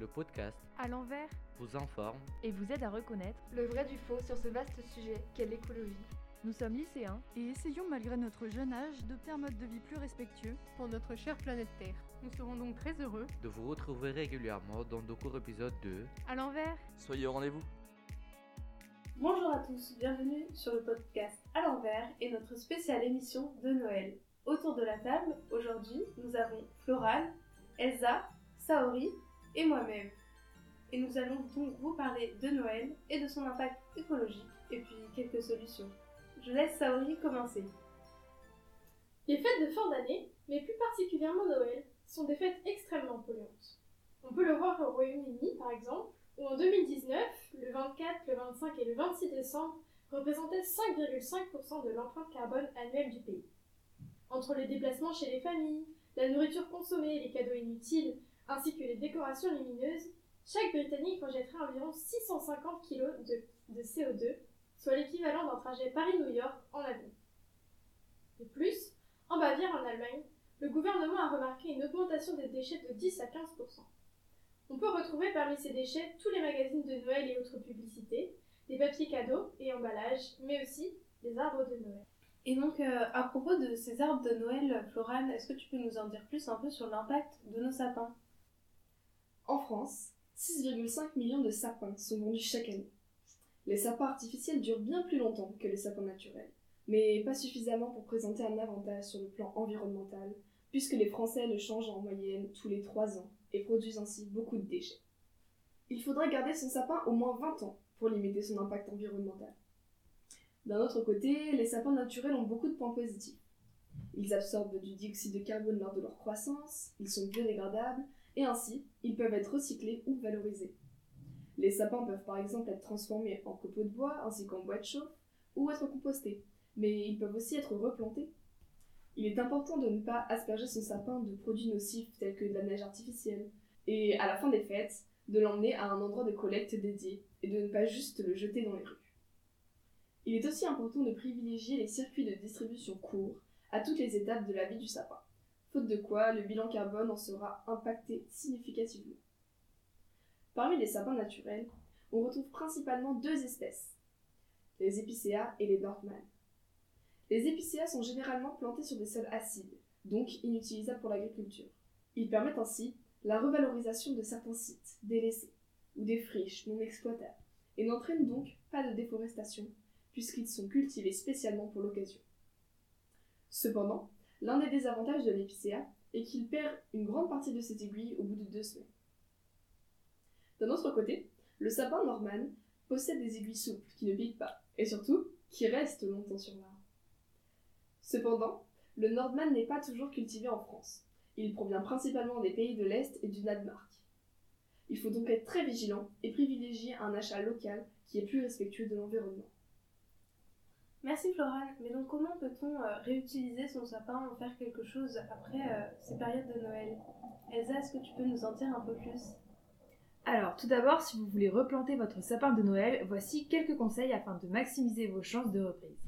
Le podcast à l'envers vous informe et vous aide à reconnaître le vrai du faux sur ce vaste sujet qu'est l'écologie. Nous sommes lycéens et essayons malgré notre jeune âge d'opter un mode de vie plus respectueux pour notre chère planète Terre. Nous serons donc très heureux de vous retrouver régulièrement dans nos courts épisodes de À l'envers. Soyez au rendez-vous. Bonjour à tous, bienvenue sur le podcast À l'envers et notre spéciale émission de Noël. Autour de la table, aujourd'hui, nous avons Floral, Elsa, Saori et moi-même. Et nous allons donc vous parler de Noël et de son impact écologique et puis quelques solutions. Je laisse Saori commencer. Les fêtes de fin d'année, mais plus particulièrement Noël, sont des fêtes extrêmement polluantes. On peut le voir au Royaume-Uni par exemple, où en 2019, le 24, le 25 et le 26 décembre représentaient 5,5% de l'empreinte carbone annuelle du pays. Entre les déplacements chez les familles, la nourriture consommée, les cadeaux inutiles, ainsi que les décorations lumineuses, chaque Britannique rejetterait environ 650 kg de, de CO2, soit l'équivalent d'un trajet Paris-New York en avion. De plus, en Bavière, en Allemagne, le gouvernement a remarqué une augmentation des déchets de 10 à 15% On peut retrouver parmi ces déchets tous les magazines de Noël et autres publicités, les papiers cadeaux et emballages, mais aussi les arbres de Noël. Et donc, euh, à propos de ces arbres de Noël, Florane, est-ce que tu peux nous en dire plus un peu sur l'impact de nos sapins? En France, 6,5 millions de sapins sont vendus chaque année. Les sapins artificiels durent bien plus longtemps que les sapins naturels, mais pas suffisamment pour présenter un avantage sur le plan environnemental, puisque les Français le changent en moyenne tous les 3 ans et produisent ainsi beaucoup de déchets. Il faudrait garder son sapin au moins 20 ans pour limiter son impact environnemental. D'un autre côté, les sapins naturels ont beaucoup de points positifs. Ils absorbent du dioxyde de carbone lors de leur croissance, ils sont biodégradables, et ainsi, ils peuvent être recyclés ou valorisés. Les sapins peuvent par exemple être transformés en copeaux de bois ainsi qu'en bois de chauffe, ou être compostés, mais ils peuvent aussi être replantés. Il est important de ne pas asperger son sapin de produits nocifs tels que de la neige artificielle, et à la fin des fêtes, de l'emmener à un endroit de collecte dédié, et de ne pas juste le jeter dans les rues. Il est aussi important de privilégier les circuits de distribution courts à toutes les étapes de la vie du sapin, faute de quoi le bilan carbone en sera impacté significativement. Parmi les sapins naturels, on retrouve principalement deux espèces, les épicéas et les Nordman. Les épicéas sont généralement plantés sur des sols acides, donc inutilisables pour l'agriculture. Ils permettent ainsi la revalorisation de certains sites délaissés ou des friches non exploitables et n'entraînent donc pas de déforestation puisqu'ils sont cultivés spécialement pour l'occasion. Cependant, l'un des désavantages de l'épicéa est qu'il perd une grande partie de ses aiguilles au bout de deux semaines. D'un autre côté, le sapin norman possède des aiguilles souples qui ne piquent pas, et surtout qui restent longtemps sur l'arbre. Cependant, le Nordman n'est pas toujours cultivé en France. Il provient principalement des pays de l'Est et du Danemark. Il faut donc être très vigilant et privilégier un achat local qui est plus respectueux de l'environnement. Merci Florane, mais donc comment peut-on euh, réutiliser son sapin ou faire quelque chose après euh, ces périodes de Noël? Elsa, est-ce que tu peux nous en dire un peu plus? Alors, tout d'abord, si vous voulez replanter votre sapin de Noël, voici quelques conseils afin de maximiser vos chances de reprise.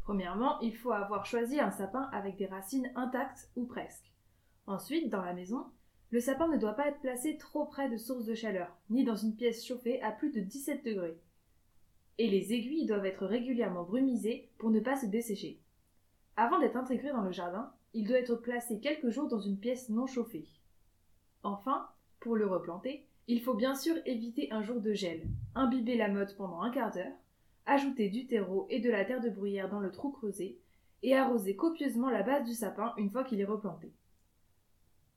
Premièrement, il faut avoir choisi un sapin avec des racines intactes ou presque. Ensuite, dans la maison, le sapin ne doit pas être placé trop près de sources de chaleur, ni dans une pièce chauffée à plus de 17 degrés et les aiguilles doivent être régulièrement brumisées pour ne pas se dessécher. Avant d'être intégré dans le jardin, il doit être placé quelques jours dans une pièce non chauffée. Enfin, pour le replanter, il faut bien sûr éviter un jour de gel, imbiber la motte pendant un quart d'heure, ajouter du terreau et de la terre de bruyère dans le trou creusé, et arroser copieusement la base du sapin une fois qu'il est replanté.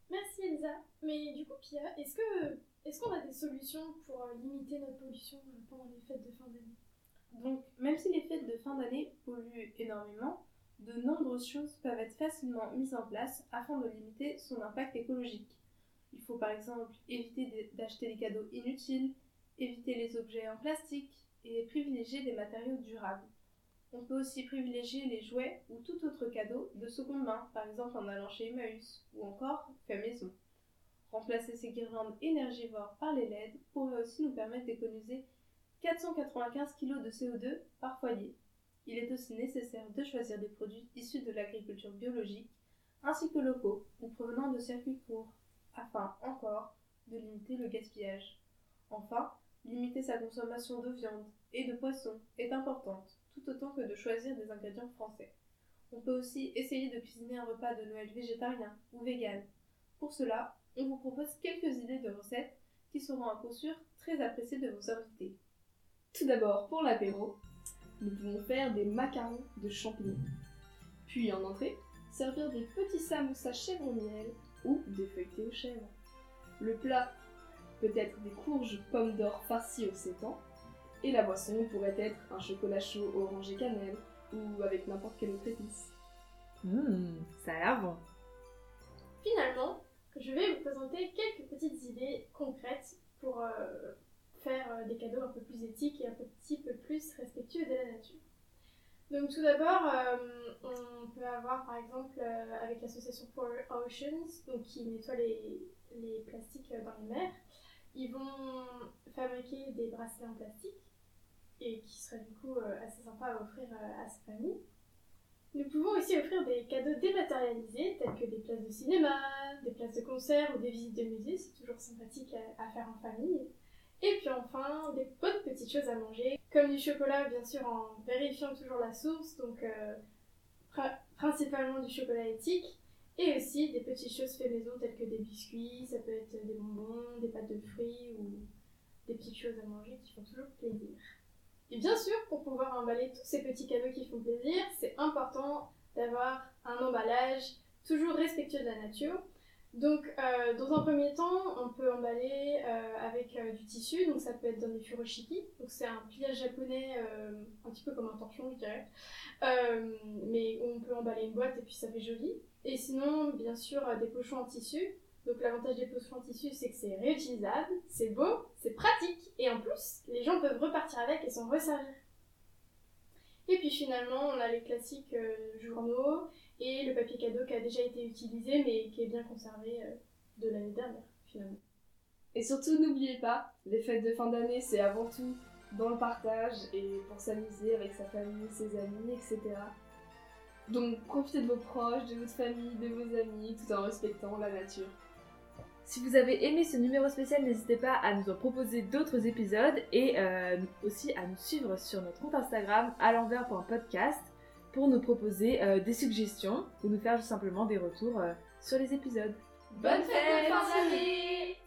Merci Elsa. Mais du coup, Pia, est-ce que est-ce qu'on a des solutions pour euh, limiter notre pollution euh, pendant les fêtes de fin d'année? Donc, même si les fêtes de fin d'année polluent énormément, de nombreuses choses peuvent être facilement mises en place afin de limiter son impact écologique. Il faut par exemple éviter d'acheter des cadeaux inutiles, éviter les objets en plastique et privilégier des matériaux durables. On peut aussi privilégier les jouets ou tout autre cadeau de seconde main, par exemple en allant chez Emmaüs ou encore fait maison. Remplacer ces guirlandes énergivores par les LED pourrait aussi nous permettre d'économiser 495 kg de CO2 par foyer. Il est aussi nécessaire de choisir des produits issus de l'agriculture biologique ainsi que locaux ou provenant de circuits courts, afin encore de limiter le gaspillage. Enfin, limiter sa consommation de viande et de poisson est importante, tout autant que de choisir des ingrédients français. On peut aussi essayer de cuisiner un repas de Noël végétarien ou vegan. Pour cela, on vous propose quelques idées de recettes qui seront à coup sûr très appréciées de vos invités. Tout d'abord, pour l'apéro, nous pouvons faire des macarons de champignons. Puis en entrée, servir des petits samoussas chèvre au miel ou des feuilletés aux chèvres. Le plat peut être des courges pommes d'or farcies au sétan, et la boisson pourrait être un chocolat chaud orange et cannelle ou avec n'importe quelle autre épice. Hum, ça a l'air bon. Finalement, je vais vous présenter quelques petites idées concrètes pour euh, faire euh, des cadeaux un peu plus éthiques et un petit peu plus respectueux de la nature. Donc tout d'abord, euh, on peut avoir par exemple euh, avec l'association For Oceans, donc qui nettoie les, les plastiques dans les mers, ils vont fabriquer des bracelets en plastique et qui seraient du coup assez sympa à offrir à sa famille. Nous pouvons aussi offrir des cadeaux dématérialisés tels que des places de cinéma, des places de concert ou des visites de musée, c'est toujours sympathique à faire en famille. Et puis enfin, des bonnes petites choses à manger, comme du chocolat bien sûr en vérifiant toujours la source, donc euh, pri- principalement du chocolat éthique, et aussi des petites choses faites maison telles que des biscuits, ça peut être des bonbons, des pâtes de fruits ou des petites choses à manger qui font toujours plaisir. Et bien sûr, pour pouvoir emballer tous ces petits cadeaux qui font plaisir, c'est important d'avoir un emballage toujours respectueux de la nature. Donc, euh, dans un premier temps, on peut emballer euh, avec euh, du tissu, donc ça peut être dans des furoshiki, donc c'est un pliage japonais un petit peu comme un torchon, je dirais, mais on peut emballer une boîte et puis ça fait joli. Et sinon, bien sûr, des pochons en tissu. Donc l'avantage des pochons en tissu, c'est que c'est réutilisable, c'est beau, c'est pratique, et en plus, les gens peuvent repartir avec et s'en resservir. Et puis finalement, on a les classiques euh, journaux et le papier cadeau qui a déjà été utilisé mais qui est bien conservé euh, de l'année dernière finalement. Et surtout, n'oubliez pas, les fêtes de fin d'année, c'est avant tout dans le partage et pour s'amuser avec sa famille, ses amis, etc. Donc profitez de vos proches, de votre famille, de vos amis, tout en respectant la nature. Si vous avez aimé ce numéro spécial, n'hésitez pas à nous en proposer d'autres épisodes et euh, aussi à nous suivre sur notre compte Instagram à l'envers.podcast pour nous proposer euh, des suggestions ou nous faire tout simplement des retours euh, sur les épisodes. Bonne fête fin d'année